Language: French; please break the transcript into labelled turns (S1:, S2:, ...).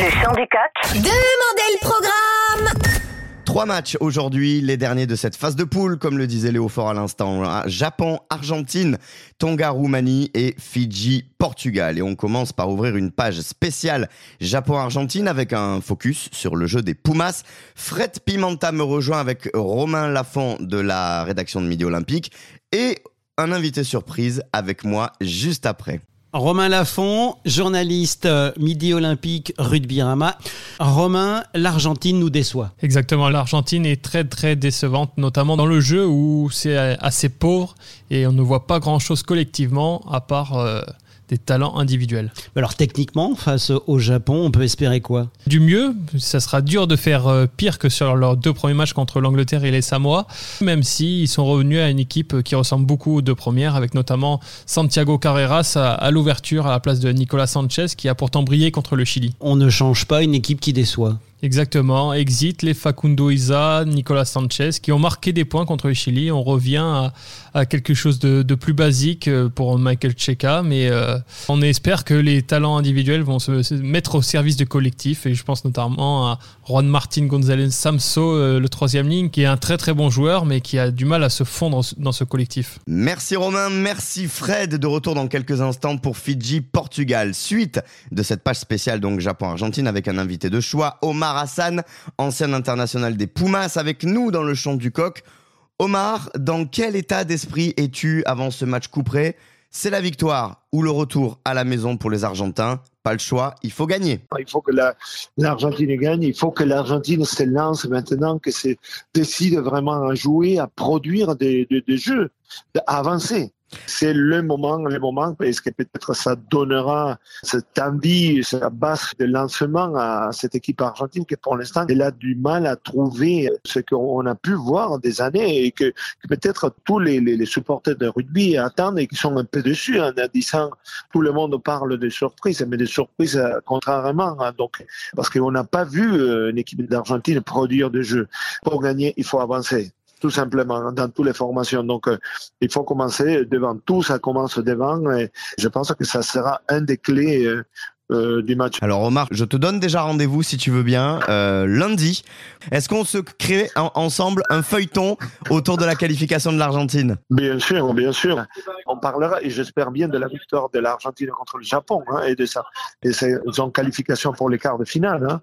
S1: Le coq.
S2: Demandez le programme
S3: Trois matchs aujourd'hui, les derniers de cette phase de poule, comme le disait Léo Fort à l'instant. Japon, Argentine, Tonga, Roumanie et Fidji, Portugal. Et on commence par ouvrir une page spéciale Japon-Argentine avec un focus sur le jeu des Pumas. Fred Pimenta me rejoint avec Romain Lafont de la rédaction de Midi Olympique et un invité surprise avec moi juste après.
S4: Romain Lafont, journaliste euh, Midi Olympique Rugby Rama. Romain, l'Argentine nous déçoit.
S5: Exactement, l'Argentine est très très décevante, notamment dans le jeu où c'est assez pauvre et on ne voit pas grand-chose collectivement à part euh, des talents individuels.
S4: Alors techniquement, face au Japon, on peut espérer quoi?
S5: Du mieux, ça sera dur de faire euh, pire que sur leurs deux premiers matchs contre l'Angleterre et les Samoa, même s'ils sont revenus à une équipe qui ressemble beaucoup aux deux premières, avec notamment Santiago Carreras à, l'ouverture à la place de Nicolas Sanchez, qui a pourtant brillé contre le Chili.
S4: On ne change pas une équipe qui déçoit.
S5: Exactement. Exit les Facundo Isa, Nicolas Sanchez, qui ont marqué des points contre le Chili. On revient à, quelque chose de, plus basique euh, pour Michael Cheka, mais euh, on espère que les talents individuels vont se, mettre au service du collectif. Et je pense notamment à Juan Martin González Samso, euh, le troisième ligne, qui est un très très bon joueur, mais qui a du mal à se fondre dans ce collectif.
S3: Merci Romain, merci Fred. De retour dans quelques instants pour Fidji-Portugal. Suite de cette page spéciale, donc Japon-Argentine, avec un invité de choix, Omar Hassan, ancien international des Pumas, avec nous dans le champ du coq. Omar, dans quel état d'esprit es-tu avant ce match couperé? C'est la victoire ou le retour à la maison pour les Argentins? Pas le choix, il faut gagner.
S6: Il faut que l'Argentine gagne, il faut que l'Argentine se lance maintenant, que c'est décide vraiment à jouer, à produire des, des jeux, à avancer c'est le moment, le moment, parce que peut-être ça donnera cette envie, cette base de lancement à cette équipe argentine qui pour l'instant, elle a du mal à trouver ce qu'on a pu voir des années et que, peut-être tous les, supporters de rugby attendent et qui sont un peu dessus en disant tout le monde parle de surprises, mais des surprises euh, contrairement. Hein, donc, parce qu'on n'a pas vu euh, une équipe d'Argentine produire de jeux. Pour gagner, il faut avancer tout simplement, dans toutes les formations. Donc, euh, il faut commencer devant tout, ça commence devant, et je pense que ça sera un des clés euh, euh, du match.
S3: Alors Omar, je te donne déjà rendez-vous si tu veux bien lundi. Est-ce qu'on se crée ensemble un feuilleton autour de la qualification de l'Argentine?
S6: Bien sûr, bien sûr. On parlera et j'espère bien de la victoire de l'Argentine contre le Japon hein, et de ça et son qualification pour les quarts de finale. Hein.